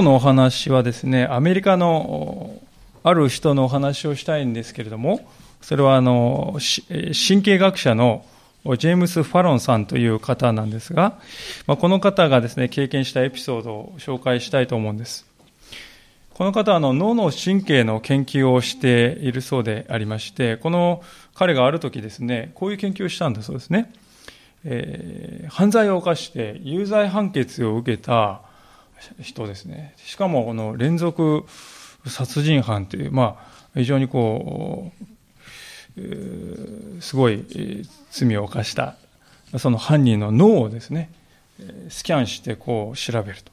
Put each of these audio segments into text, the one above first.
今日のお話はですね、アメリカのある人のお話をしたいんですけれども、それはあの神経学者のジェームス・ファロンさんという方なんですが、まあ、この方がですね、経験したエピソードを紹介したいと思うんです。この方はあの脳の神経の研究をしているそうでありまして、この彼がある時ですね、こういう研究をしたんだそうですね。えー、犯罪を犯して有罪判決を受けた人ですね。しかもこの連続殺人犯という、まあ、非常にこう、すごい罪を犯した、その犯人の脳をですね、スキャンしてこう調べると。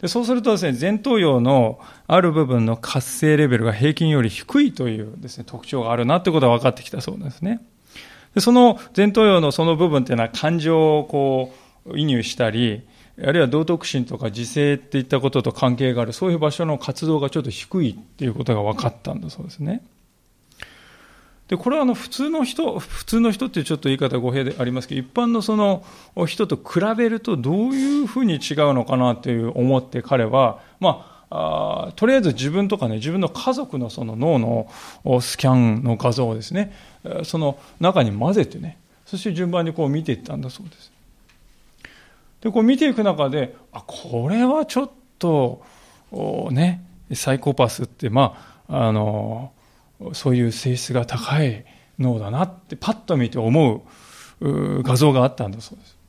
でそうするとですね、前頭葉のある部分の活性レベルが平均より低いというですね、特徴があるなということが分かってきたそうですね。でその前頭葉のその部分っていうのは感情をこう移入したり、あるいは道徳心とか自制っていったことと関係がある、そういう場所の活動がちょっと低いっていうことが分かったんだそうですね。で、これはあの普通の人、普通の人っていうちょっと言い方語弊でありますけど、一般のその人と比べるとどういうふうに違うのかなという思って彼は、まあ、あとりあえず自分とかね、自分の家族のその脳のスキャンの画像をですね、その中に混ぜてね、そして順番にこう見ていったんだそうです。で、こう見ていく中で、あ、これはちょっと、ね、サイコパスって、まあ、あの、そういう性質が高い脳だなってパッと見て思う画像があったんだそうです。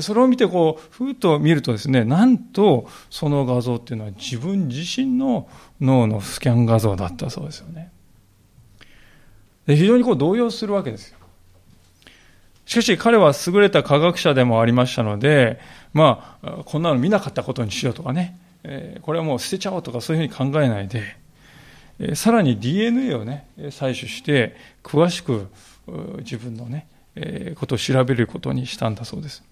それを見てこう、ふーっと見るとですね、なんとその画像っていうのは自分自身の脳のスキャン画像だったそうですよね。で非常にこう動揺するわけですよ。しかし彼は優れた科学者でもありましたので、まあ、こんなの見なかったことにしようとかね、えこれはもう捨てちゃおうとかそういうふうに考えないで、えさらに DNA をね、採取して、詳しく自分のね、えことを調べることにしたんだそうです。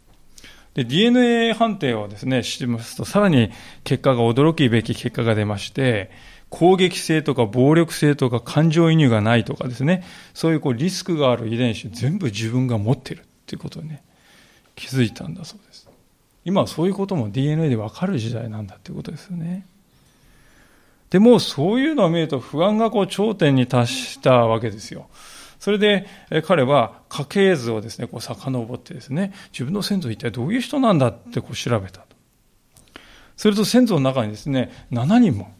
で、DNA 判定をですね、してますと、さらに結果が驚きべき結果が出まして、攻撃性とか暴力性とか感情移入がないとかですね、そういうこうリスクがある遺伝子全部自分が持ってるっていうことにね、気づいたんだそうです。今はそういうことも DNA でわかる時代なんだっていうことですよね。でもそういうのを見ると不安がこう頂点に達したわけですよ。それで彼は家系図をですね、こう遡ってですね、自分の先祖一体どういう人なんだってこう調べたと。すると先祖の中にですね、7人も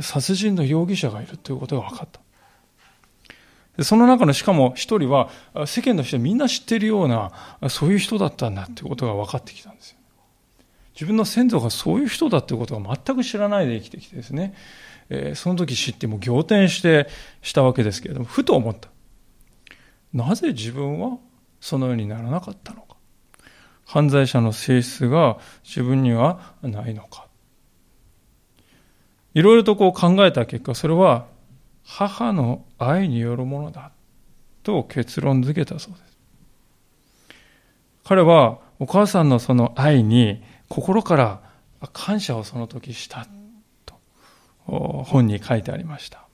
殺人の容疑者がいるということが分かった。その中のしかも一人は世間の人はみんな知っているようなそういう人だったんだということが分かってきたんですよ。自分の先祖がそういう人だということが全く知らないで生きてきてですね、え、その時知っても仰天してしたわけですけれども、ふと思った。なぜ自分はそのようにならなかったのか。犯罪者の性質が自分にはないのか。いろいろとこう考えた結果、それは母の愛によるものだと結論付けたそうです。彼はお母さんのその愛に心から感謝をその時したと本に書いてありました。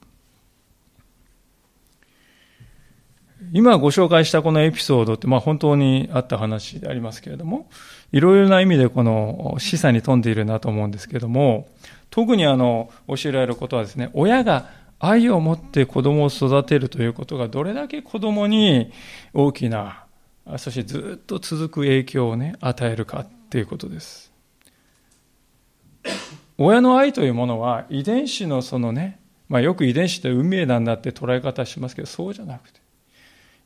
今ご紹介したこのエピソードって、まあ本当にあった話でありますけれども、いろいろな意味でこの示唆に富んでいるなと思うんですけども、特にあの、教えられることはですね、親が愛を持って子供を育てるということがどれだけ子供に大きな、そしてずっと続く影響をね、与えるかっていうことです。親の愛というものは遺伝子のそのね、まあ、よく遺伝子って運命なんだって捉え方しますけど、そうじゃなくて、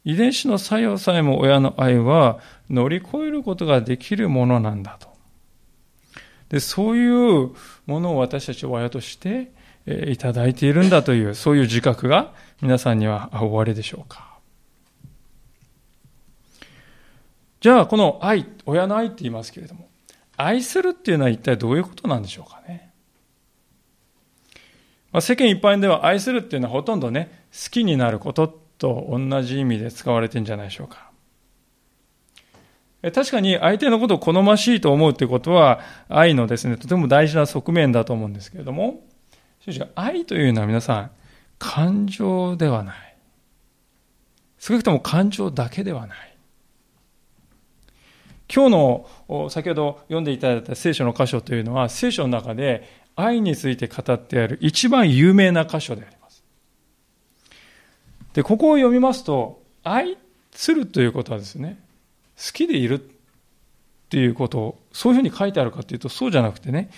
遺伝子の作用さえも親の愛は乗り越えることができるものなんだと。で、そういうものを私たち親としていただいているんだという、そういう自覚が皆さんにはおありでしょうか。じゃあ、この愛、親の愛って言いますけれども、愛するっていうのは一体どういうことなんでしょうかね。まあ、世間一般では愛するっていうのはほとんどね、好きになることと同じ意味で使われてるんじゃないでしょうか。確かに相手のことを好ましいと思うということは愛のですね、とても大事な側面だと思うんですけれども、しかし愛というのは皆さん、感情ではない。少なくとも感情だけではない。今日の先ほど読んでいただいた聖書の箇所というのは聖書の中で愛について語ってある一番有名な箇所であります。で、ここを読みますと、愛するということはですね、好きでいるっていうことを、そういうふうに書いてあるかというとそうじゃなくてね、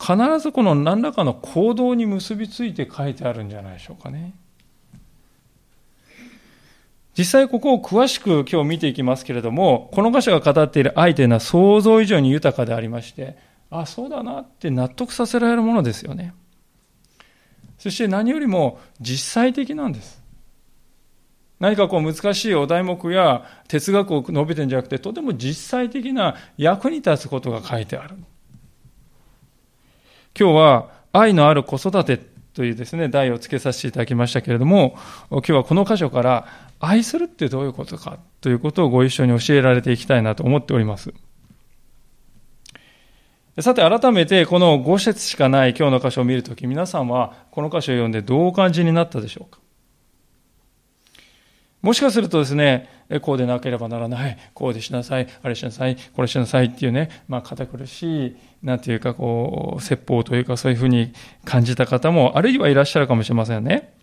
必ずこの何らかの行動に結びついて書いてあるんじゃないでしょうかね。実際ここを詳しく今日見ていきますけれども、この箇所が語っている愛というのは想像以上に豊かでありまして、あ、そうだなって納得させられるものですよね。そして何よりも実際的なんです。何かこう難しいお題目や哲学を述べてるんじゃなくて、とても実際的な役に立つことが書いてある。今日は愛のある子育てというですね、題をつけさせていただきましたけれども、今日はこの箇所から愛するってどういうことかということをご一緒に教えられていきたいなと思っております。さて改めてこの5節しかない今日の箇所を見るとき皆さんはこの箇所を読んでどうお感じになったでしょうか？もしかするとですね、こうでなければならない、こうでしなさい、あれしなさい、これしなさいっていうね、まあ堅苦しい、なんていうかこう、説法というかそういうふうに感じた方も、あるいはいらっしゃるかもしれませんね。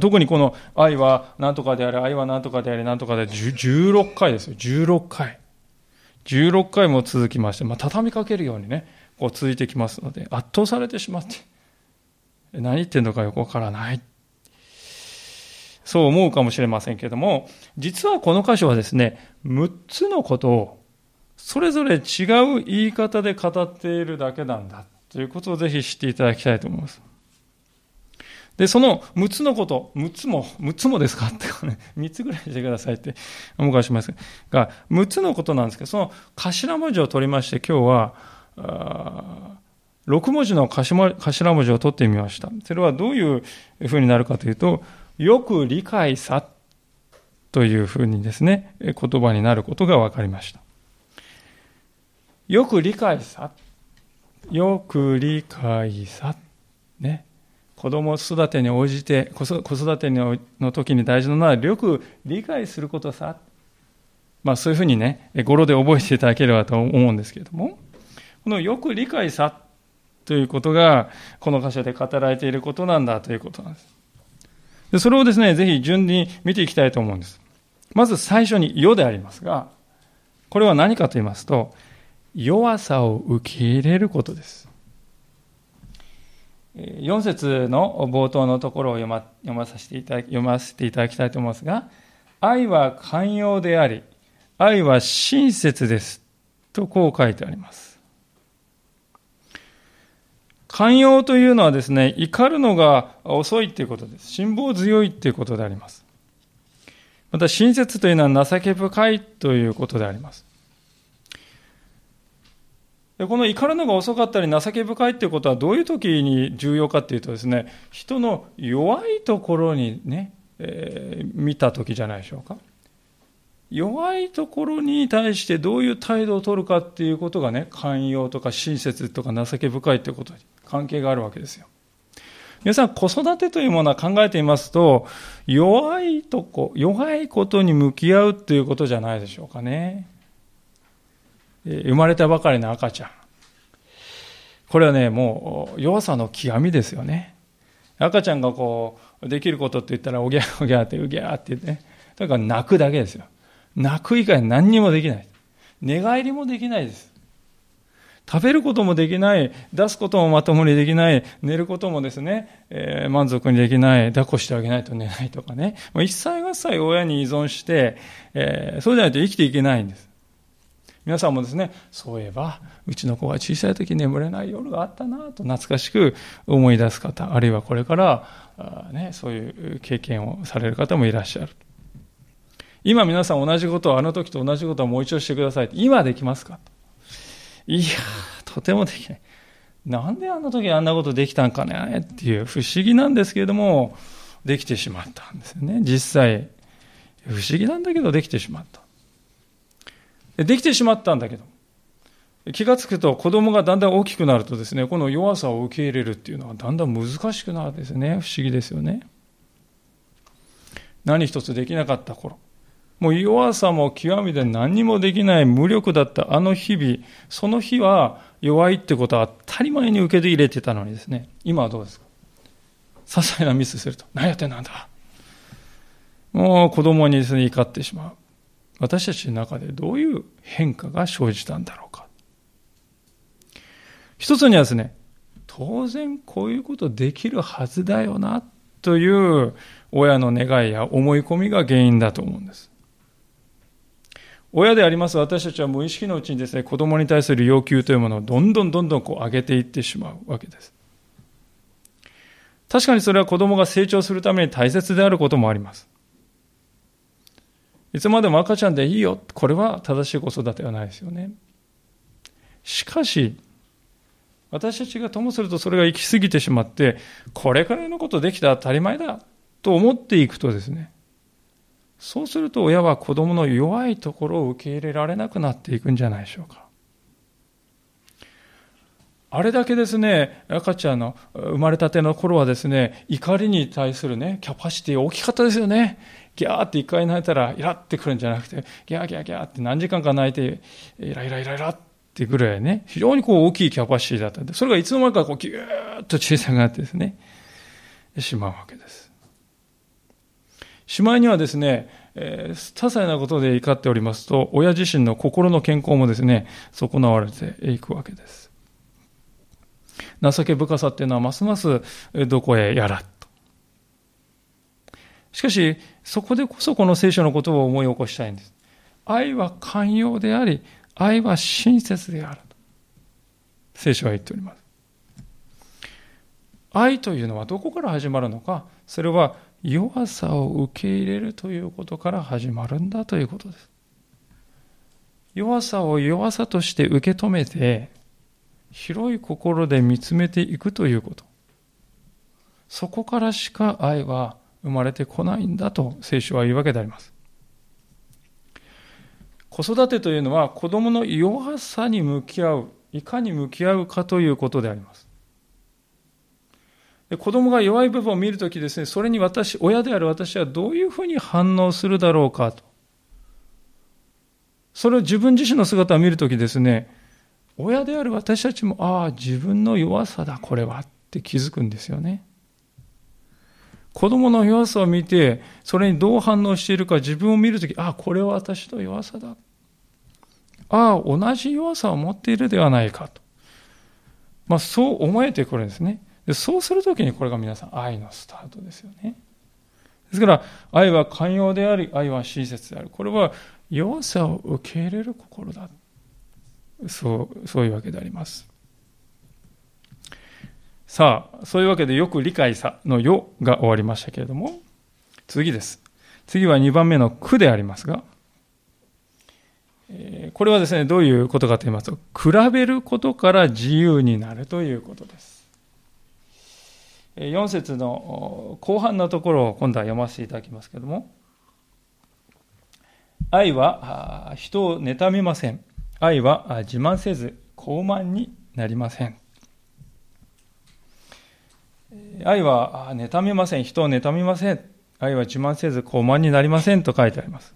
特にこの愛は何とかであれ、愛は何とかであれ、何とかで16回ですよ。16回。16回も続きまして、まあ、畳みかけるようにね、こう続いてきますので、圧倒されてしまって、何言ってんのかよくわからない。そう思うかもしれませんけれども、実はこの箇所はですね、6つのことをそれぞれ違う言い方で語っているだけなんだということをぜひ知っていただきたいと思います。で、その6つのこと、6つも、6つもですか？ってね、3つぐらいしてくださいってお迎えしますが、6つのことなんですけど、その頭文字を取りまして、今日は、6文字の頭文字を取ってみました。それはどういうふうになるかというと、よく理解さというふうにですね、言葉になることが分かりました。よく理解さ。よく理解さ。ね。子供育てに応じて、子育ての時に大事なのは、よく理解することさ。まあそういうふうにね、語呂で覚えていただければと思うんですけれども、このよく理解さということが、この箇所で語られていることなんだということなんです。でそれをですね、ぜひ順に見ていきたいと思うんです。まず最初に、世でありますが、これは何かと言いますと、弱さを受け入れることです。4節の冒頭のところを読ま読まさせていただき読ませていただきたいと思いますが、愛は寛容であり、愛は親切です。とこう書いてあります。寛容というのはですね、怒るのが遅いということです。辛抱強いということであります。また、親切というのは情け深いということであります。この怒るのが遅かったり情け深いっていうことはどういう時に重要かっていうとですね、人の弱いところにね、えー、見た時じゃないでしょうか。弱いところに対してどういう態度を取るかっていうことがね、寛容とか親切とか情け深いっていうことに関係があるわけですよ。皆さん、子育てというものは考えていますと、弱いとこ、弱いことに向き合うっていうことじゃないでしょうかね。生まれたばかりの赤ちゃん。これはね、もう弱さの極みですよね。赤ちゃんがこう、できることって言ったら、おぎゃ おぎゃって、うぎゃって言ってね。とにかく泣くだけですよ。泣く以外何にもできない。寝返りもできないです。食べることもできない、出すこともまともにできない、寝ることもですね、えー、満足にできない、抱っこしてあげないと寝ないとかね。もう一切合切親に依存して、えー、そうじゃないと生きていけないんです。皆さんもですね、そういえば、うちの子が小さい時眠れない夜があったなと懐かしく思い出す方、あるいはこれから、ね、そういう経験をされる方もいらっしゃる。今皆さん同じことをあの時と同じことをもう一度してください。今できますか？いやとてもできない。なんであの時あんなことできたんかねっていう不思議なんですけれども、できてしまったんですよね。実際、不思議なんだけどできてしまった。できてしまったんだけど、気がつくと子供がだんだん大きくなるとですね、この弱さを受け入れるっていうのはだんだん難しくなるんですね。不思議ですよね。何一つできなかった頃、もう弱さも極めて何にもできない無力だったあの日々、その日は弱いってことは当たり前に受け入れてたのにですね、今はどうですか？些細なミスすると、何やってんなんだもう子供にですね、怒ってしまう。私たちの中でどういう変化が生じたんだろうか。一つにはですね、当然こういうことできるはずだよな、という親の願いや思い込みが原因だと思うんです。親であります私たちは無意識のうちにですね、子供に対する要求というものをどんどんどんどんこう上げていってしまうわけです。確かにそれは子供が成長するために大切であることもあります。いつまでも赤ちゃんでいいよ。これは正しい子育てはないですよね。しかし、私たちがともするとそれが行き過ぎてしまって、これくらいのことできたら当たり前だと思っていくとですね、そうすると親は子供の弱いところを受け入れられなくなっていくんじゃないでしょうか。あれだけですね、赤ちゃんの生まれたての頃はですね、怒りに対するね、キャパシティ大きかったですよね。ギャーって一回泣いたらイラってくるんじゃなくて、ギャーギャーギャーって何時間か泣いて、イライライライラってぐらいね、非常にこう大きいキャパシティだったんで、それがいつの間にかこうギューッと小さくなってですね、しまうわけです。しまいにはですね、えー、些細なことで怒っておりますと、親自身の心の健康もですね、損なわれていくわけです。情け深さっていうのはますますどこへやらと。しかし、そこでこそこの聖書のことを思い起こしたいんです。愛は寛容であり、愛は親切である。聖書は言っております。愛というのはどこから始まるのか、それは弱さを受け入れるということから始まるんだということです。弱さを弱さとして受け止めて、広い心で見つめていくということ。そこからしか愛は生まれてこないんだと聖書は言うわけであります。子育てというのは子供の弱さに向き合う、いかに向き合うかということであります。で子供が弱い部分を見るときですね、それに私、親である私はどういうふうに反応するだろうかと。それを自分自身の姿を見るときですね、親である私たちも、ああ、自分の弱さだ、これはって気づくんですよね。子供の弱さを見て、それにどう反応しているか自分を見るとき、ああ、これは私の弱さだ。ああ、同じ弱さを持っているではないかと。まあ、そう思えてくるんですね。でそうするときにこれが皆さん愛のスタートですよね。ですから、愛は寛容であり、愛は親切である。これは弱さを受け入れる心だ。そう、そういうわけであります。さあ、そういうわけでよく理解さのよが終わりましたけれども、次です。次は2番目の苦でありますが、これはですね、どういうことかと言いますと、比べることから自由になるということです。4節の後半のところを今度は読ませていただきますけれども、愛は人を妬みません。愛は自慢せず傲慢になりません。愛は妬みません。人を妬みません。愛は自慢せず傲慢になりませんと書いてあります。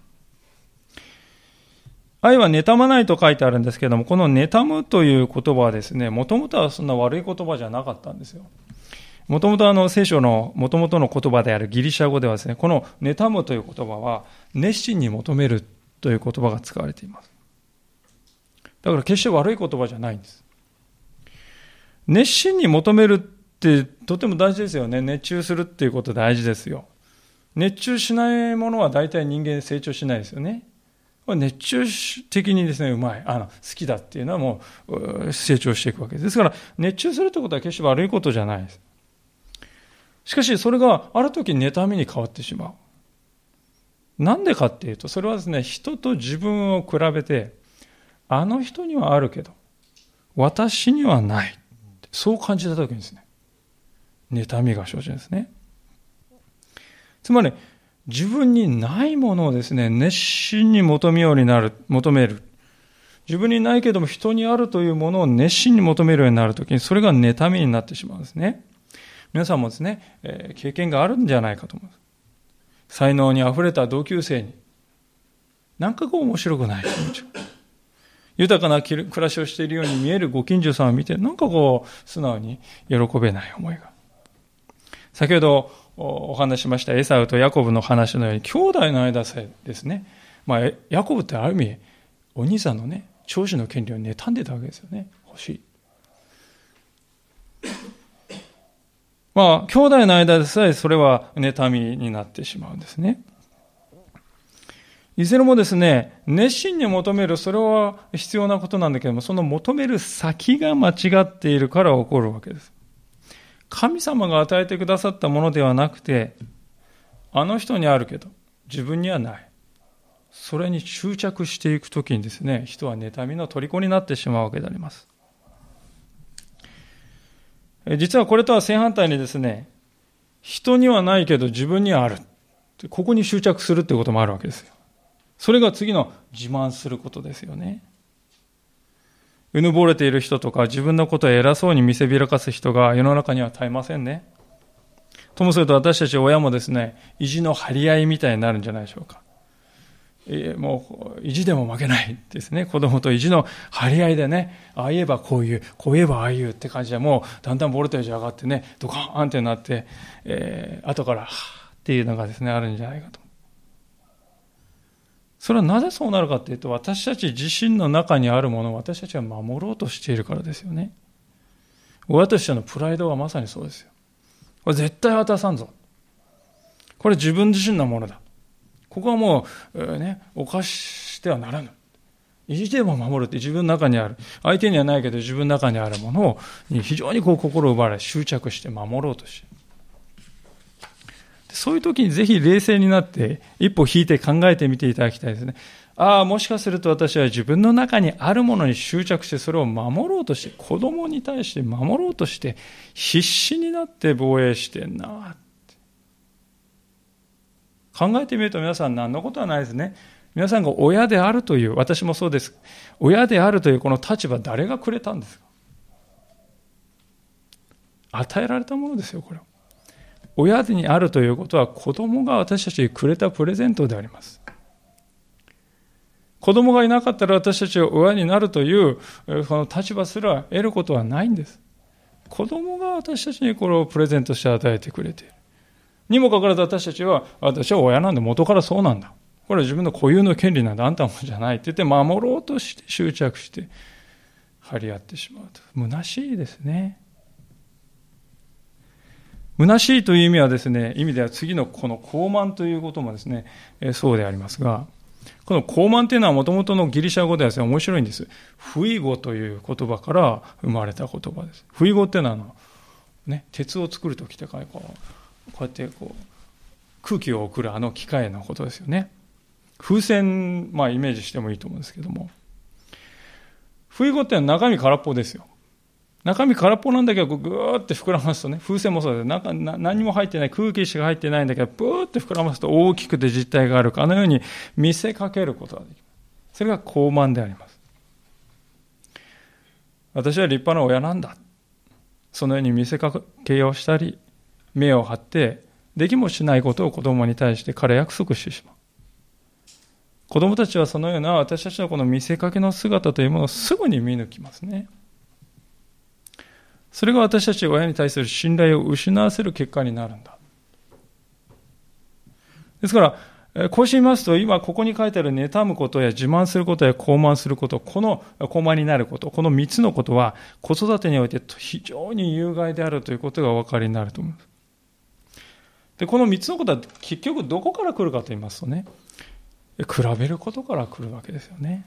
愛は妬まないと書いてあるんですけども、この妬むという言葉はですね、もともとはそんな悪い言葉じゃなかったんですよ。もともとあの聖書のもともとの言葉であるギリシャ語ではですね、この妬むという言葉は熱心に求めるという言葉が使われています。だから決して悪い言葉じゃないんです。熱心に求めるってとても大事ですよね。熱中するっていうこと大事ですよ。熱中しないものは大体人間成長しないですよね。熱中的にですね、うまい、あの、好きだっていうのはもう成長していくわけです。ですから、熱中するってことは決して悪いことじゃないです。しかし、それがある時妬みに変わってしまう。なんでかっていうと、それはですね、人と自分を比べて、あの人にはあるけど、私にはない。そう感じた時にですね、妬みが生じるんですね。つまり、自分にないものをですね、熱心に求めようになる、求める。自分にないけども人にあるというものを熱心に求めるようになるときに、それが妬みになってしまうんですね。皆さんもですね、えー、経験があるんじゃないかと思います。才能に溢れた同級生に、なんかこう面白くない気持ち。豊かな暮らしをしているように見えるご近所さんを見て、なんかこう、素直に喜べない思いが。先ほどお話ししましたエサウとヤコブの話のように、兄弟の間さえですね、まあ、ヤコブってある意味、お兄さんのね、長子の権利を妬んでたわけですよね。欲しい。まあ、兄弟の間でさえそれは妬みになってしまうんですね。いずれもですね、熱心に求める、それは必要なことなんだけども、その求める先が間違っているから起こるわけです。神様が与えてくださったものではなくて、あの人にあるけど、自分にはない。それに執着していくときにですね、人は妬みの虜になってしまうわけであります。実はこれとは正反対にですね、人にはないけど自分にはある。ここに執着するってこともあるわけですよ。それが次の自慢することですよね。うぬぼれている人とか自分のことを偉そうに見せびらかす人が世の中には絶えませんね。ともすると私たち親もですね、意地の張り合いみたいになるんじゃないでしょうか。えもう意地でも負けないですね。子供と意地の張り合いでね、ああ言えばこういう、こう言えばああ言うって感じでもうだんだんボルテージ上がってね、ドカーンってなって、えー、後から、っていうのがですね、あるんじゃないかと。それはなぜそうなるかっていうと、私たち自身の中にあるものを私たちは守ろうとしているからですよね。親としてのプライドはまさにそうですよ。これ絶対渡さんぞ。これ自分自身のものだ。ここはもう、ね、犯してはならぬ。意地でも守るって自分の中にある。相手にはないけど自分の中にあるものを非常にこう心を奪われ執着して守ろうとして。そういう時にぜひ冷静になって一歩引いて考えてみていただきたいですね。ああ、もしかすると私は自分の中にあるものに執着してそれを守ろうとして、子供に対して守ろうとして、必死になって防衛してんな考えてみると皆さん何のことはないですね。皆さんが親であるという、私もそうです。親であるというこの立場誰がくれたんですか？与えられたものですよ、これは。親にあるということは子供が私たちにくれたプレゼントであります。子供がいなかったら私たちは親になるというこの立場すら得ることはないんです。子供が私たちにこれをプレゼントして与えてくれている。にもかかわらず私たちは、私は親なんで元からそうなんだ。これは自分の固有の権利なんだ。あんたもじゃないって言って守ろうとして執着して張り合ってしまうと。虚しいですね。虚しいという意味はですね、意味では次のこの高慢ということもですね、えそうでありますが、この高慢というのはもともとのギリシャ語ではですね、面白いんです。不意語という言葉から生まれた言葉です。不意語っていうのはあの、ね、鉄を作るときってこう、こうやってこう、空気を送るあの機械のことですよね。風船、まあイメージしてもいいと思うんですけども。不意語って中身空っぽですよ。中身空っぽなんだけど、ぐーって膨らますとね、風船もそうです、中何も入ってない、空気しか入ってないんだけど、ブーって膨らますと大きくて実体があるか、あのように見せかけることができます。それが高慢であります。私は立派な親なんだ。そのように見せかけをしたり、目を張って、できもしないことを子供に対して彼約束してしまう。子供たちはそのような私たちのこの見せかけの姿というものをすぐに見抜きますね。それが私たち親に対する信頼を失わせる結果になるんだ。ですから、こうしてみますと、今ここに書いてある妬むことや自慢することや高慢すること、この高慢になること、この3つのことは子育てにおいて非常に有害であるということがお分かりになると思います。で、この3つのことは結局どこから来るかと言いますとね、比べることから来るわけですよね。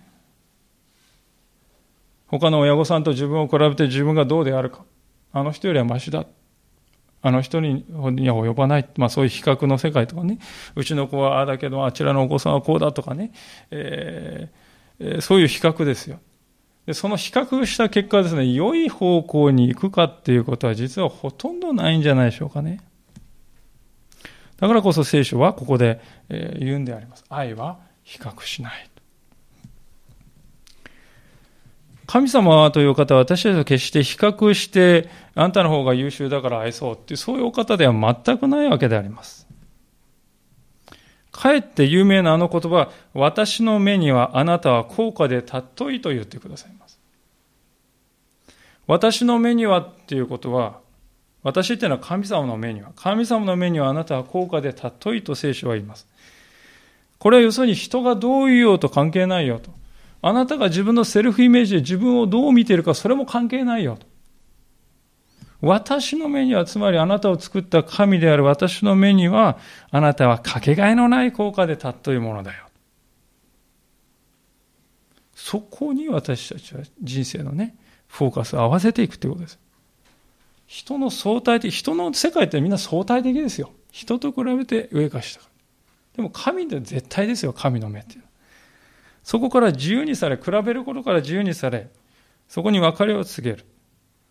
他の親御さんと自分を比べて自分がどうであるか。あの人よりはマシだ。あの人には及ばない。まあそういう比較の世界とかね。うちの子はああだけど、あちらのお子さんはこうだとかね。えー、そういう比較ですよ。でその比較した結果ですね、良い方向に行くかっていうことは実はほとんどないんじゃないでしょうかね。だからこそ聖書はここで言うんであります。愛は比較しない。神様という方は私たちと決して比較して、あんたの方が優秀だから愛そうってう、そういうお方では全くないわけであります。かえって有名なあの言葉、私の目にはあなたは高価で尊いと言ってくださいます。私の目にはっていうことは、私っていうのは神様の目には、神様の目にはあなたは高価で尊いと聖書は言います。これは要するに人がどう言おうと関係ないよと。あなたが自分のセルフイメージで自分をどう見ているか、それも関係ないよと。私の目には、つまりあなたを作った神である私の目には、あなたはかけがえのない効果で尊いものだよ。そこに私たちは人生のね、フォーカスを合わせていくということです。人の相対的、人の世界ってみんな相対的ですよ。人と比べて上か下か。でも神って絶対ですよ、神の目っていう。そこから自由にされ、比べることから自由にされ、そこに別れを告げる。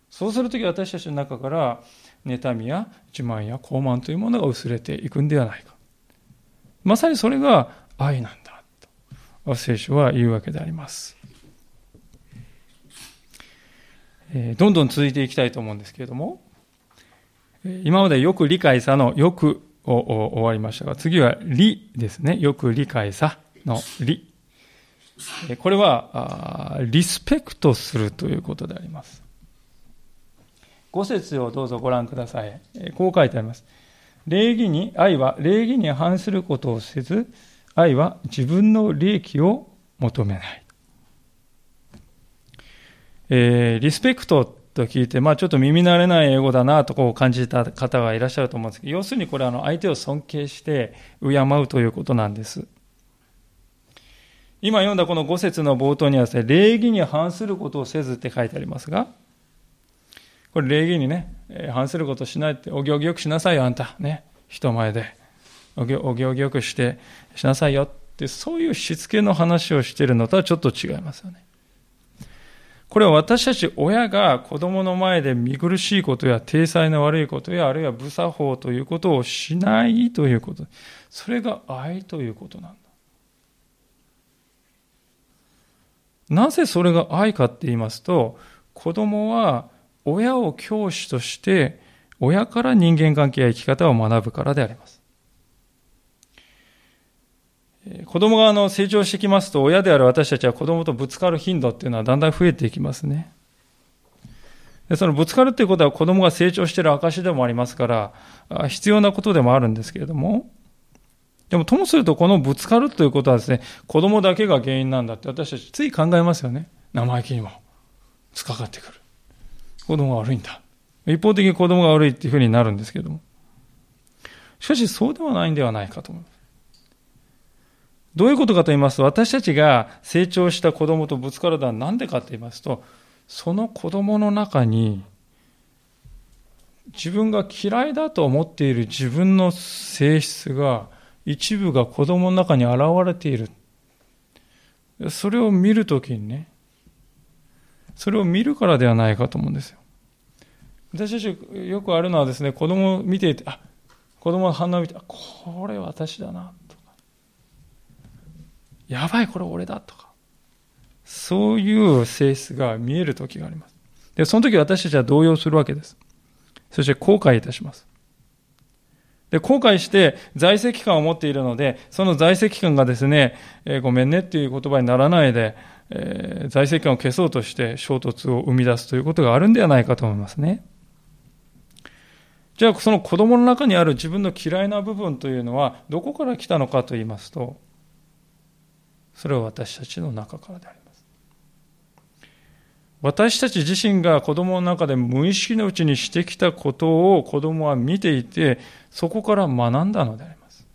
そうするとき私たちの中から、妬みや自慢や傲慢というものが薄れていくんではないか。まさにそれが愛なんだと、聖書は言うわけであります。えどんどん続いていきたいと思うんですけれども、今までよく理解さのよくを終わりましたが、次は理ですね。よく理解さの理。これは、リスペクトするということであります。五節をどうぞご覧ください。こう書いてあります。礼儀に、愛は礼儀に反することをせず、愛は自分の利益を求めない。えー、リスペクトと聞いて、まあちょっと耳慣れない英語だなとこう感じた方がいらっしゃると思うんですけど、要するにこれあの相手を尊敬して敬うということなんです。今読んだこの5節の冒頭にはですね、礼儀に反することをせずって書いてありますが、これ礼儀にね、反することしないって、お行儀よくしなさいよ、あんた。ね。人前で。お行儀よくして、しなさいよって、そういうしつけの話をしているのとはちょっと違いますよね。これは私たち親が子供の前で見苦しいことや体裁の悪いことやあるいは無作法ということをしないということ。それが愛ということなんだ。なぜそれが愛かって言いますと、子供は親を教師として親から人間関係や生き方を学ぶからであります。子供があの成長してきますと、親である私たちは子供とぶつかる頻度っていうのはだんだん増えていきますね。でそのぶつかるっていうことは子供が成長している証でもありますから、必要なことでもあるんですけれども、でもともするとこのぶつかるということはですね、子供だけが原因なんだって私たちつい考えますよね。生意気にも。つかかってくる。子供が悪いんだ。一方的に子供が悪いっていうふうになるんですけれども。しかしそうではないんではないかと思います。どういうことかと言いますと、私たちが成長した子供とぶつかるのは何でかと言いますと、その子供の中に、自分が嫌いだと思っている自分の性質が、一部が子供の中に現れている。それを見るときにね、それを見るからではないかと思うんですよ。私たちよくあるのはですね、子供を見ていて、あ、子供の反応を見て、あ、これ私だな。やばい、これ俺だとか。そういう性質が見える時があります。で、その時私たちは動揺するわけです。そして後悔いたします。で、後悔して在籍感を持っているので、その在籍感がですね、えー、ごめんねっていう言葉にならないで、えー、在籍感を消そうとして衝突を生み出すということがあるんではないかと思いますね。じゃあ、その子供の中にある自分の嫌いな部分というのは、どこから来たのかと言いますと、それは私たちの中からであります。私たち自身が子供の中で無意識のうちにしてきたことを子供は見ていて、そこから学んだのであります。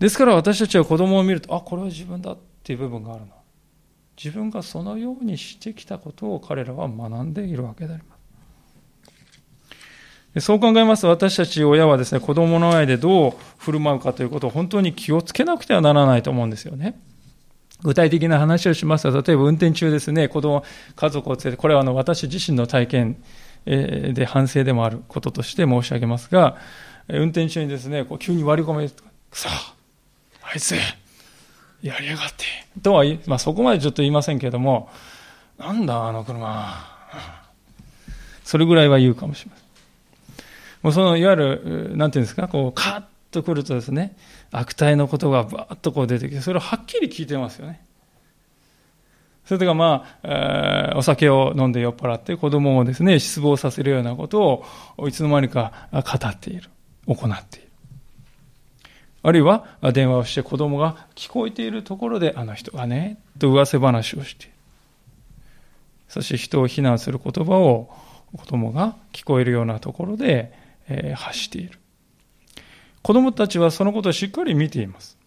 ですから私たちは子供を見ると、あ、これは自分だっていう部分があるの。自分がそのようにしてきたことを彼らは学んでいるわけであります。そう考えますと私たち親はですね、子供の前でどう振る舞うかということを本当に気をつけなくてはならないと思うんですよね。具体的な話をしますと、例えば運転中ですね、子供、家族を連れて、これはあの私自身の体験で反省でもあることとして申し上げますが、運転中にですね、こう急に割り込めると、くそあいつ、やりやがって。とは、まあそこまでちょっと言いませんけれども、なんだあの車。それぐらいは言うかもしれません。もうその、いわゆる、なんていうんですか、こう、カッと来るとですね、悪態のことがバーッとこう出てきて、それをはっきり聞いてますよね。それとかまあ、えー、お酒を飲んで酔っ払って子供をですね、失望させるようなことをいつの間にか語っている。行っている。あるいは電話をして子供が聞こえているところであの人がね、と噂話をしている。そして人を非難する言葉を子供が聞こえるようなところで、えー、発している。子供たちはそのことをしっかり見ています。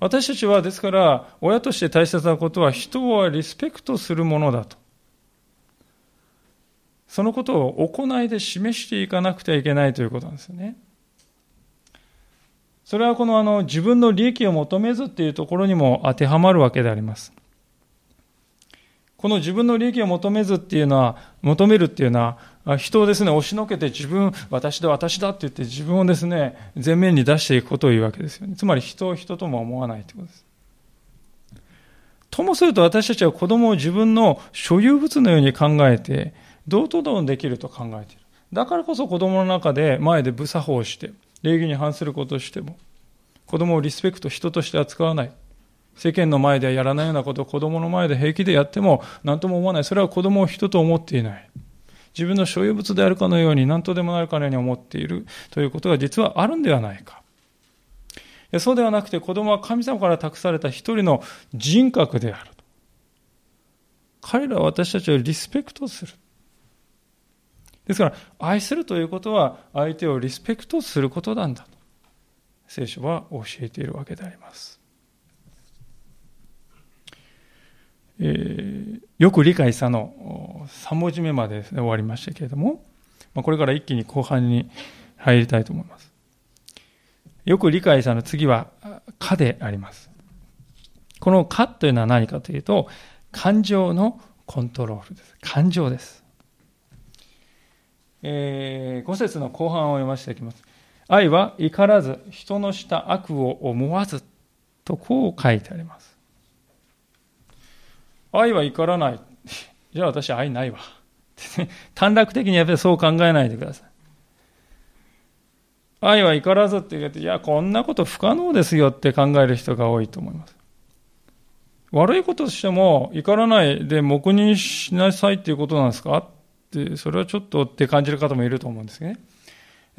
私たちはですから親として大切なことは人はリスペクトするものだと。そのことを行いで示していかなくてはいけないということなんですよね。それはこのあの自分の利益を求めずっていうところにも当てはまるわけであります。この自分の利益を求めずっていうのは、求めるっていうのは、人をですね、押しのけて自分、私だ、私だって言って自分をですね、前面に出していくことを言うわけですよね。つまり人を人とも思わないということです。ともすると私たちは子供を自分の所有物のように考えて、どうとどうできると考えている。だからこそ子供の中で前で無作法をして、礼儀に反することをしても、子供をリスペクト、人として扱わない。世間の前ではやらないようなことを子供の前で平気でやっても何とも思わない。それは子供を人と思っていない。自分の所有物であるかのように何とでもなるかのように思っているということが実はあるんではないか。そうではなくて子供は神様から託された一人の人格である。彼らは私たちをリスペクトする。ですから、愛するということは相手をリスペクトすることなんだと。聖書は教えているわけであります。えー、よく理解したの3文字目まで、終わりましたけれども、まあ、これから一気に後半に入りたいと思います。よく理解したの次は、かであります。このかというのは何かというと、感情のコントロールです。感情です。えー、5節の後半を読ませていきます。愛は怒らず、人のした悪を思わず、とこう書いてあります。愛は怒らない。じゃあ私愛ないわ。短絡的にやっぱりそう考えないでください。愛は怒らずって言って、いや、こんなこと不可能ですよって考える人が多いと思います。悪いことしても怒らないで黙認しなさいっていうことなんですか？って、それはちょっとって感じる方もいると思うんですね。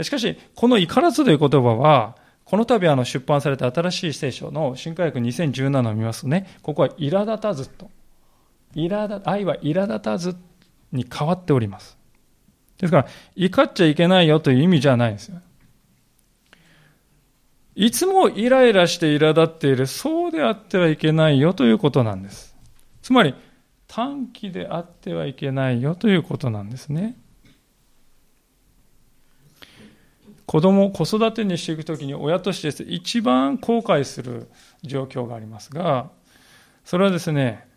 しかし、この怒らずという言葉は、この度あの出版された新しい聖書の新科学2017を見ますとね、ここは苛立たずと。苛愛は苛立たずに変わっております。ですから、怒っちゃいけないよという意味じゃないんですよ。いつもイライラして苛立っている、そうであってはいけないよということなんです。つまり、短期であってはいけないよということなんですね。子供、子育てにしていくときに親として一番後悔する状況がありますが、それはですね、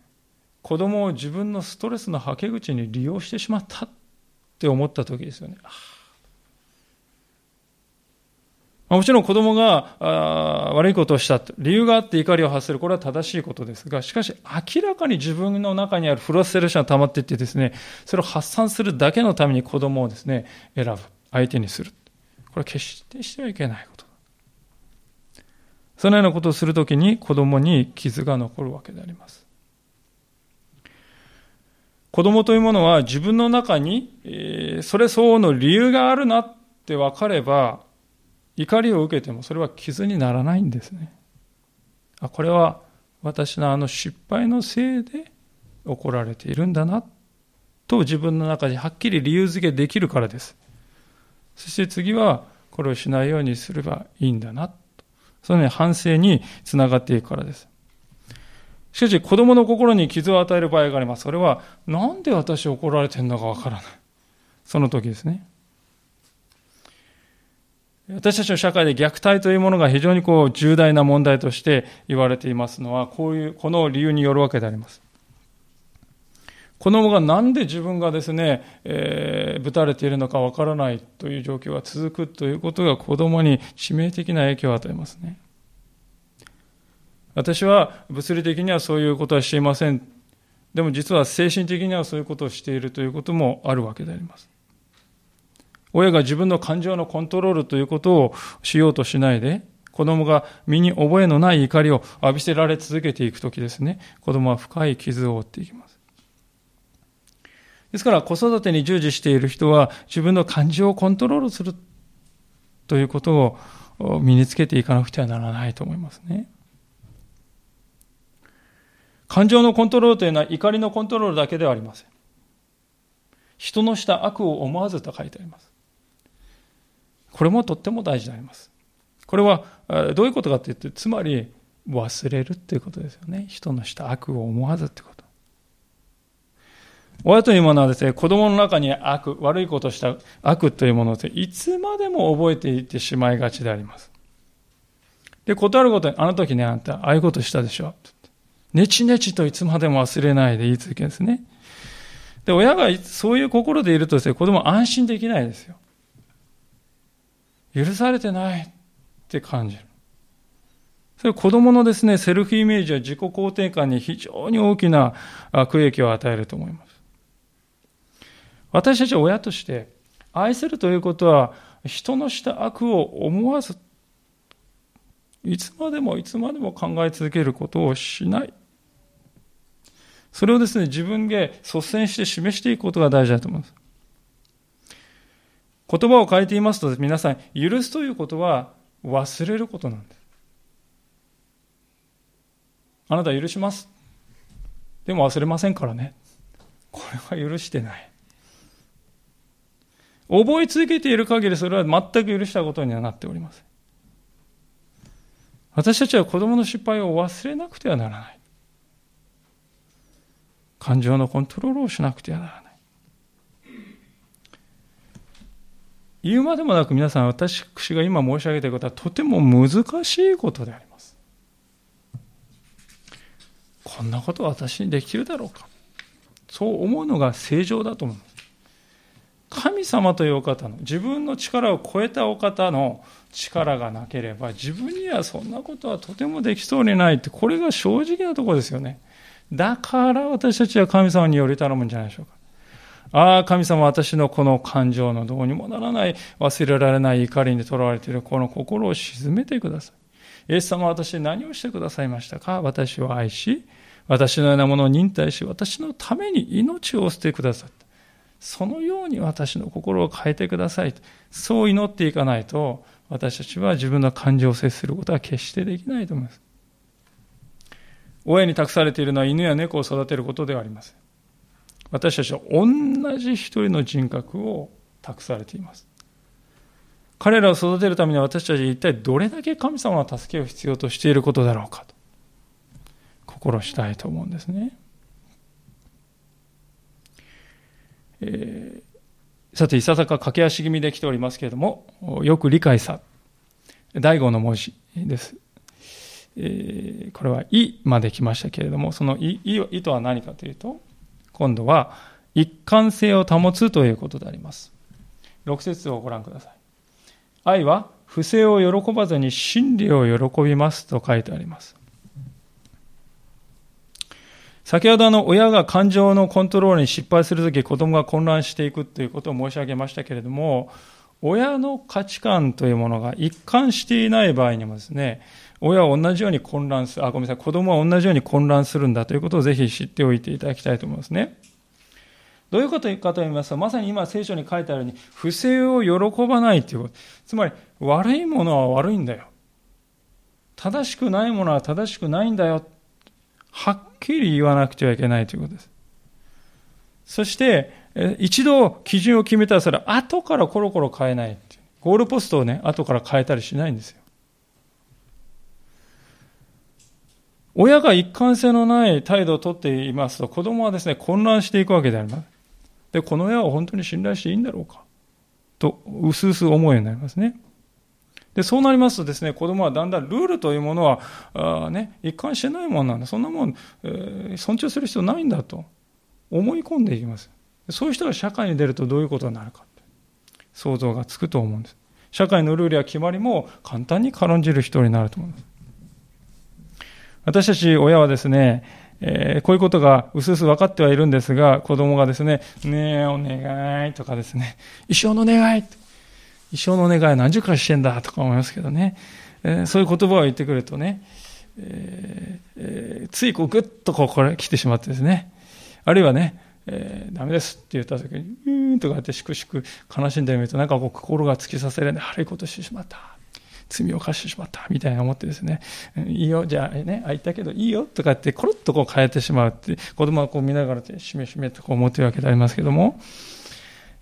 子供を自分のストレスのはけ口に利用してしまったって思った時ですよね。もちろん子供が悪いことをした理由があって怒りを発するこれは正しいことですがしかし明らかに自分の中にあるフラストレーションが溜まっていってですねそれを発散するだけのために子供をですね選ぶ。相手にする。これは決してしてはいけないことそのようなことをするときに子供に傷が残るわけであります。子供というものは自分の中に、それ相応の理由があるなって分かれば、怒りを受けてもそれは傷にならないんですね。あ、これは私のあの失敗のせいで怒られているんだな、と自分の中にはっきり理由付けできるからです。そして次はこれをしないようにすればいいんだな、と。その、ね、反省につながっていくからです。しかし子供の心に傷を与える場合があります。それは、なんで私怒られてんのかわからない。その時ですね。私たちの社会で虐待というものが非常にこう重大な問題として言われていますのは、こういう、この理由によるわけであります。子供がなんで自分がですね、えー、ぶたれているのかわからないという状況が続くということが子供に致命的な影響を与えますね。私は物理的にはそういうことはしていません。でも実は精神的にはそういうことをしているということもあるわけであります。親が自分の感情のコントロールということをしようとしないで、子供が身に覚えのない怒りを浴びせられ続けていくときですね、子供は深い傷を負っていきます。ですから子育てに従事している人は自分の感情をコントロールするということを身につけていかなくてはならないと思いますね。感情のコントロールというのは怒りのコントロールだけではありません。人のした悪を思わずと書いてあります。これもとっても大事であります。これはどういうことかというと、つまり忘れるっていうことですよね。人のした悪を思わずってこと。親というものはですね、子供の中に悪、悪いことした悪というものをいつまでも覚えていってしまいがちであります。で、断ることに、あの時ね、あんた、ああいうことしたでしょ。ねちねちといつまでも忘れないで言い続けるんですね。で、親がそういう心でいるとですね、子供は安心できないですよ。許されてないって感じる。それ子供のですね、セルフイメージや自己肯定感に非常に大きな悪影響を与えると思います。私たちは親として愛するということは人のした悪を思わずいつまでもいつまでも考え続けることをしない。それをですね、自分で率先して示していくことが大事だと思います。言葉を変えていますと、皆さん、許すということは忘れることなんです。あなた許します。でも忘れませんからね。これは許してない。覚え続けている限りそれは全く許したことにはなっておりません。私たちは子供の失敗を忘れなくてはならない。感情のコントロールをしなくてはならない。言うまでもなく皆さん、私が今申し上げていることはとても難しいことであります。こんなこと私にできるだろうか。そう思うのが正常だと思います。神様というお方の、自分の力を超えたお方の力がなければ、自分にはそんなことはとてもできそうにないって、これが正直なところですよね。だから私たちは神様により頼むんじゃないでしょうか。ああ、神様、私のこの感情のどうにもならない、忘れられない怒りにとらわれているこの心を沈めてください。イエス様私に何をしてくださいましたか？私を愛し、私のようなものを忍耐し、私のために命を捨ててくださった。そのように私の心を変えてください。そう祈っていかないと、私たちは自分の感情を接することは決してできないと思います。親に託されているのは犬や猫を育てることではありません。私たちは同じ一人の人格を託されています。彼らを育てるためには私たちは一体どれだけ神様の助けを必要としていることだろうかと心したいと思うんですね。えー、さて、いささか駆け足気味で来ておりますけれども、よく理解さ、第五の文字です。えー、これは、いまで来ましたけれども、そのい、い、いとは何かというと、今度は一貫性を保つということであります。6節をご覧ください。愛は不正を喜ばずに真理を喜びますと書いてあります。先ほどの親が感情のコントロールに失敗するとき子供が混乱していくということを申し上げましたけれども、親の価値観というものが一貫していない場合にもですね、親は同じように混乱する、あ、ごめんなさい、子供は同じように混乱するんだということをぜひ知っておいていただきたいと思いますね。どういうことかと言いますと、まさに今聖書に書いてあるように、不正を喜ばないということ。つまり、悪いものは悪いんだよ。正しくないものは正しくないんだよ。はっきり言わなくてはいけないということです。そして、一度基準を決めたらそれは後からコロコロ変えない。ゴールポストをね、後から変えたりしないんですよ。親が一貫性のない態度をとっていますと、子供はですね、混乱していくわけであります。で、この親を本当に信頼していいんだろうかと、うすうす思うようになりますね。で、そうなりますとですね、子供はだんだんルールというものは、あね、一貫してないものなんだ。そんなもん、えー、尊重する必要ないんだと思い込んでいきます。そういう人が社会に出るとどういうことになるかって。想像がつくと思うんです。社会のルールや決まりも簡単に軽んじる人になると思います。私たち親はですね、えー、こういうことがうすうす分かってはいるんですが、子供がですね、ねえ、お願いとかですね、一生の願い一生の願い何十回してんだとか思いますけどね。えー、そういう言葉を言ってくるとね、えーえー、ついこうぐっとこうこれ来てしまってですね。あるいはね、えー、ダメですって言った時に、うーんとかってしくしく悲しんでみると、なんかこう心が突き刺されるんで、悪いことしてしまった。罪を犯してしまった。みたいな思ってですね、いいよ、じゃあね、あ、言ったけどいいよとかって、コロッとこう変えてしまうって、子供はこう見ながらて、しめしめとこう思ってるわけでありますけども、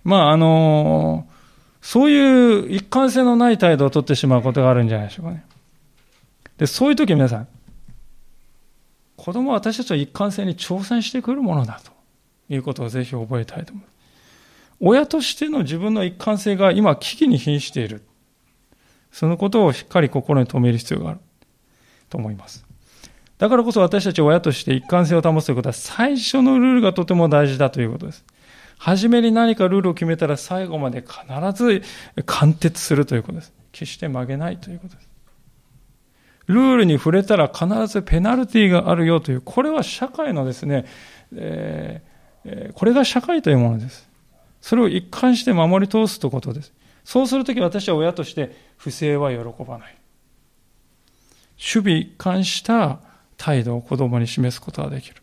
まああの、そういう一貫性のない態度をとってしまうことがあるんじゃないでしょうかね。で、そういう時皆さん、子供は私たちは一貫性に挑戦してくるものだということをぜひ覚えたいと思います。親としての自分の一貫性が今危機に瀕している。そのことをしっかり心に留める必要があると思います。だからこそ私たち親として一貫性を保つということは最初のルールがとても大事だということです。初めに何かルールを決めたら最後まで必ず貫徹するということです。決して曲げないということです。ルールに触れたら必ずペナルティがあるよという、これは社会のですね、えー、これが社会というものです。それを一貫して守り通すということです。そうするとき私は親として不正は喜ばない。守備一貫した態度を子供に示すことができる。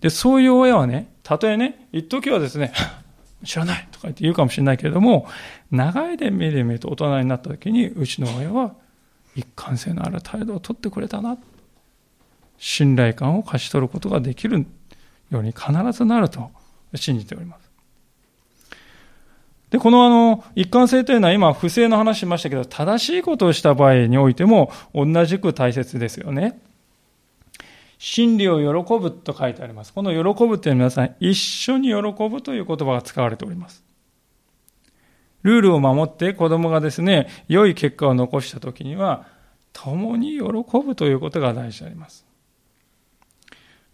で、そういう親はね、たとえね、一時はですね、知らないとか言って言うかもしれないけれども、長いで目で見ると大人になった時に、うちの親は一貫性のある態度をとってくれたな。信頼感を勝ち取ることができるように必ずなると信じております。で、このあの、一貫性というのは今、不正の話しましたけど、正しいことをした場合においても同じく大切ですよね。真理を喜ぶと書いてあります。この喜ぶというのは皆さん、一緒に喜ぶという言葉が使われております。ルールを守って子供がですね、良い結果を残した時には、共に喜ぶということが大事であります。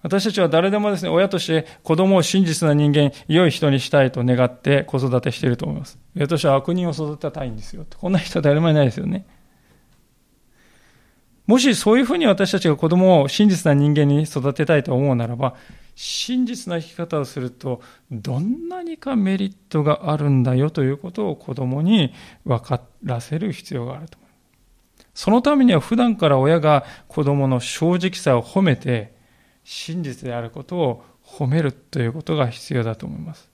私たちは誰でもですね、親として子供を真実な人間、良い人にしたいと願って子育てしていると思います。親としては悪人を育てたいんですよ。こんな人は誰もいないですよね。もしそういうふうに私たちが子供を真実な人間に育てたいと思うならば、真実な生き方をすると、どんなにかメリットがあるんだよということを子供に分からせる必要があると思う。そのためには普段から親が子供の正直さを褒めて、真実であることを褒めるということが必要だと思います。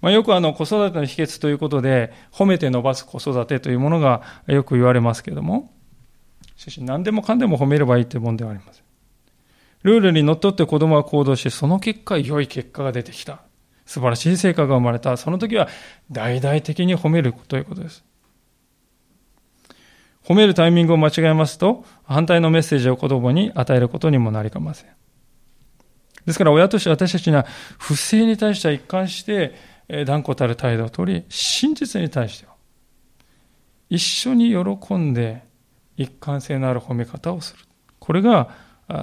まあ、よくあの子育ての秘訣ということで、褒めて伸ばす子育てというものがよく言われますけれども、しかし何でもかんでも褒めればいいというものではありません。ルールにのっとって子供は行動し、その結果良い結果が出てきた。素晴らしい成果が生まれた。その時は大々的に褒めるということです。褒めるタイミングを間違えますと、反対のメッセージを子供に与えることにもなりかません。ですから親として私たちには不正に対しては一貫して断固たる態度をとり、真実に対しては一緒に喜んで一貫性のある褒め方をする。これが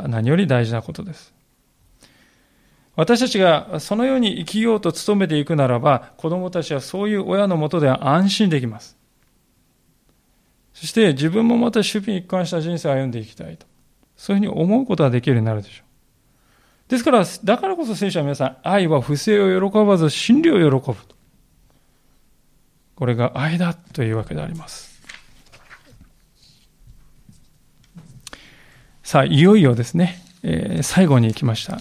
何より大事なことです。私たちがそのように生きようと努めていくならば、子供たちはそういう親のもとでは安心できます。そして自分もまた守備一貫した人生を歩んでいきたいと。そういうふうに思うことができるようになるでしょう。ですから、だからこそ聖書は皆さん、愛は不正を喜ばず真理を喜ぶと。これが愛だというわけであります。さあ、いよいよですね、えー、最後に来ました。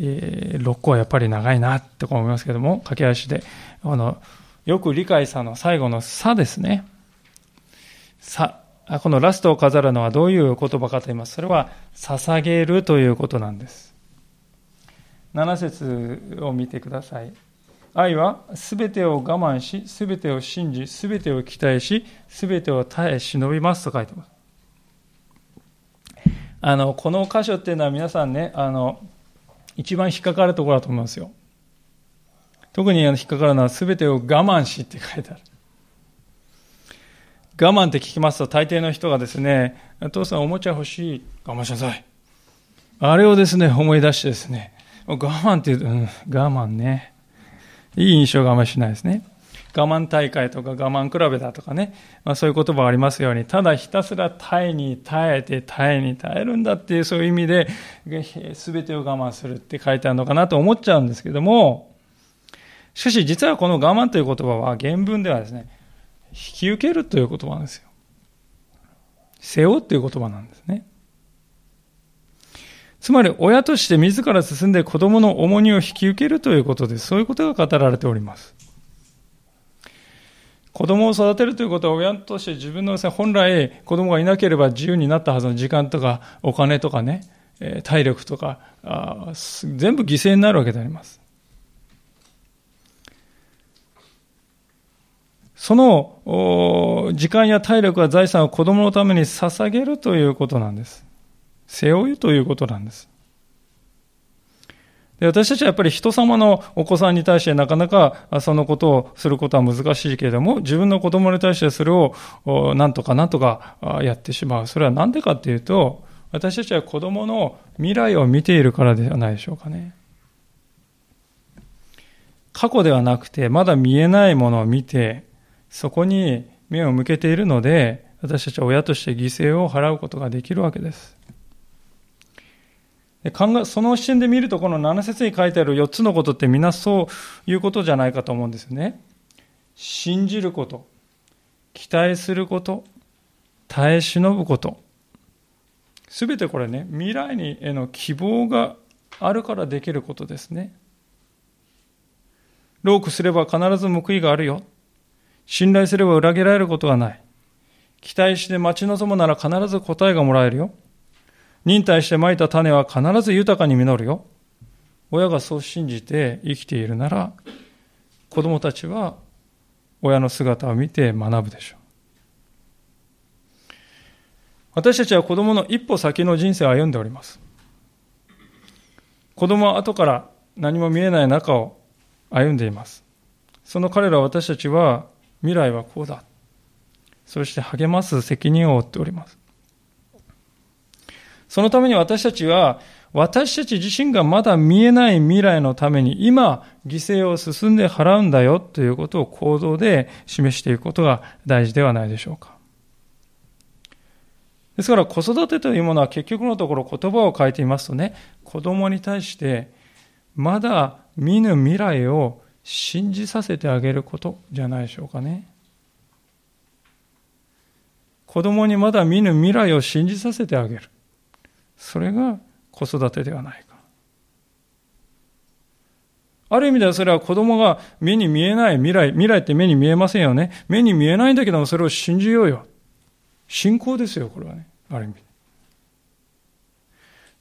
えー、6個はやっぱり長いなって思いますけども、駆け足で、あの、よく理解さの最後のさですね。さ、このラストを飾るのはどういう言葉かと言います。それは、捧げるということなんです。7節を見てください。愛は全てを我慢し、全てを信じ、全てを期待し、全てを耐え忍びますと書いてます。あの、この箇所っていうのは皆さんね、あの、一番引っかかるところだと思いますよ。特に引っかかるのは全てを我慢しって書いてある。我慢って聞きますと大抵の人がですね、父さんおもちゃ欲しい、我慢しなさい。あれをですね、思い出してですね、我慢って言うと、うん、我慢ね。いい印象があまりしないですね。我慢大会とか我慢比べだとかね、まあ、そういう言葉がありますように、ただひたすら耐えに耐えて耐えに耐えるんだっていうそういう意味で、全てを我慢するって書いてあるのかなと思っちゃうんですけども、しかし実はこの我慢という言葉は原文ではですね、引き受けるという言葉なんですよ。背負うという言葉なんですね。つまり親として自ら進んで子供の重荷を引き受けるということで。そういうことが語られております。子供を育てるということは親として自分の本来子供がいなければ自由になったはずの時間とかお金とかね、体力とか全部犠牲になるわけであります。その時間や体力や財産を子供のために捧げるということなんです。背負うということなんです。で私たちはやっぱり人様のお子さんに対してなかなかそのことをすることは難しいけれども、自分の子供に対してそれをなんとかなんとかやってしまう。それは何でかっていうと、私たちは子供の未来を見ているからではないでしょうかね。過去ではなくて、まだ見えないものを見て、そこに目を向けているので、私たちは親として犠牲を払うことができるわけです。考えその視点で見ると、この7節に書いてある4つのことってみなそういうことじゃないかと思うんですよね。信じること、期待すること、耐え忍ぶこと。すべてこれね、未来にへの希望があるからできることですね。ロークすれば必ず報いがあるよ。信頼すれば裏切られることはない。期待して待ち望むなら必ず答えがもらえるよ。忍耐してまいた種は必ず豊かに実るよ。親がそう信じて生きているなら、子供たちは親の姿を見て学ぶでしょう。私たちは子供の一歩先の人生を歩んでおります。子供は後から何も見えない中を歩んでいます。その彼ら私たちは未来はこうだ。そして励ます責任を負っております。そのために私たちは、私たち自身がまだ見えない未来のために今、犠牲を進んで払うんだよということを行動で示していくことが大事ではないでしょうか。ですから子育てというものは結局のところ言葉を変えてみますとね、子供に対してまだ見ぬ未来を信じさせてあげることじゃないでしょうかね。子供にまだ見ぬ未来を信じさせてあげる。それが子育てではないか。ある意味ではそれは子供が目に見えない未来、未来って目に見えませんよね。目に見えないんだけどもそれを信じようよ。信仰ですよ、これはね。ある意味。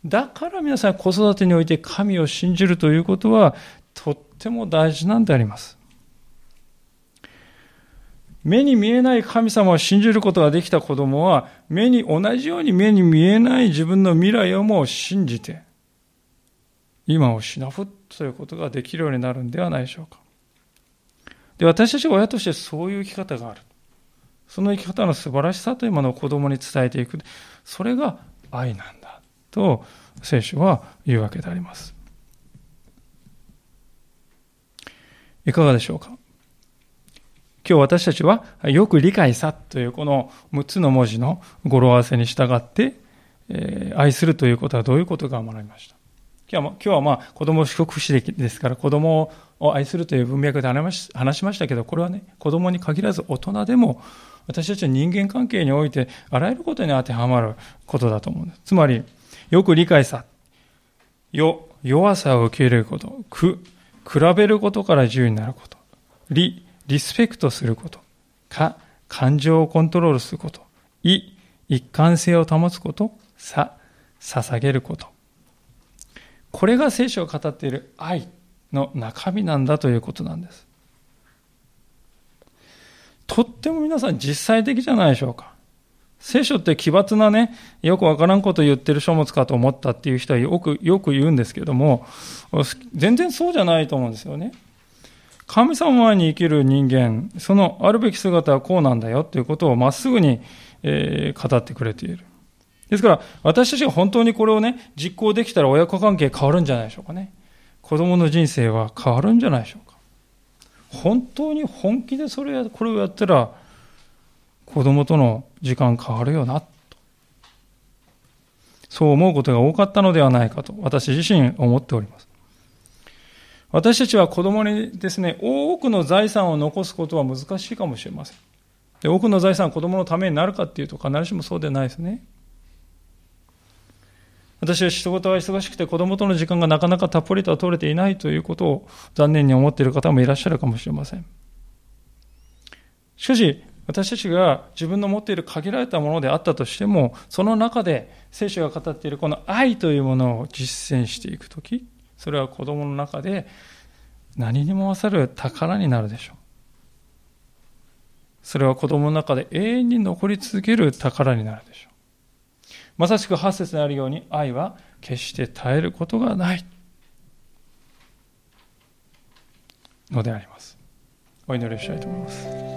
だから皆さん子育てにおいて神を信じるということはとっても大事なんであります。目に見えない神様を信じることができた子供は、目に、同じように目に見えない自分の未来をも信じて、今をしなふということができるようになるんではないでしょうか。で、私たちが親としてそういう生き方がある。その生き方の素晴らしさというものを子供に伝えていく。それが愛なんだ。と、聖書は言うわけであります。いかがでしょうか？今日私たちはよく理解さというこの6つの文字の語呂合わせに従って、え、愛するということはどういうことかを学びました。今日は今日はまあ子供祝福詞ですから子供を愛するという文脈で話しましたけど、これはね、子供に限らず大人でも私たちは人間関係においてあらゆることに当てはまることだと思うんです。つまり、よく理解さ、よ、弱さを受け入れること、く、比べることから自由になること、理、リスペクトすること。か、感情をコントロールすること。い、一貫性を保つこと。さ、捧げること。これが聖書を語っている愛の中身なんだということなんです。とっても皆さん実際的じゃないでしょうか。聖書って奇抜なね、よくわからんこと言ってる書物かと思ったっていう人はよく、よく言うんですけども、全然そうじゃないと思うんですよね。神様に生きる人間、そのあるべき姿はこうなんだよということをまっすぐに、えー、語ってくれている。ですから、私たちが本当にこれをね、実行できたら親子関係変わるんじゃないでしょうかね。子供の人生は変わるんじゃないでしょうか。本当に本気でそれこれをやったら、子供との時間変わるよな、と。そう思うことが多かったのではないかと、私自身思っております。私たちは子供にですね、多くの財産を残すことは難しいかもしれません。で多くの財産は子供のためになるかっていうと必ずしもそうでないですね。私は仕事が忙しくて子供との時間がなかなかたっぷりとは取れていないということを残念に思っている方もいらっしゃるかもしれません。しかし、私たちが自分の持っている限られたものであったとしても、その中で聖書が語っているこの愛というものを実践していくとき、それは子供の中で何にも勝る宝になるでしょう。それは子供の中で永遠に残り続ける宝になるでしょう。まさしく8節にあるように愛は決して絶えることがないのであります。お祈りしたいと思います。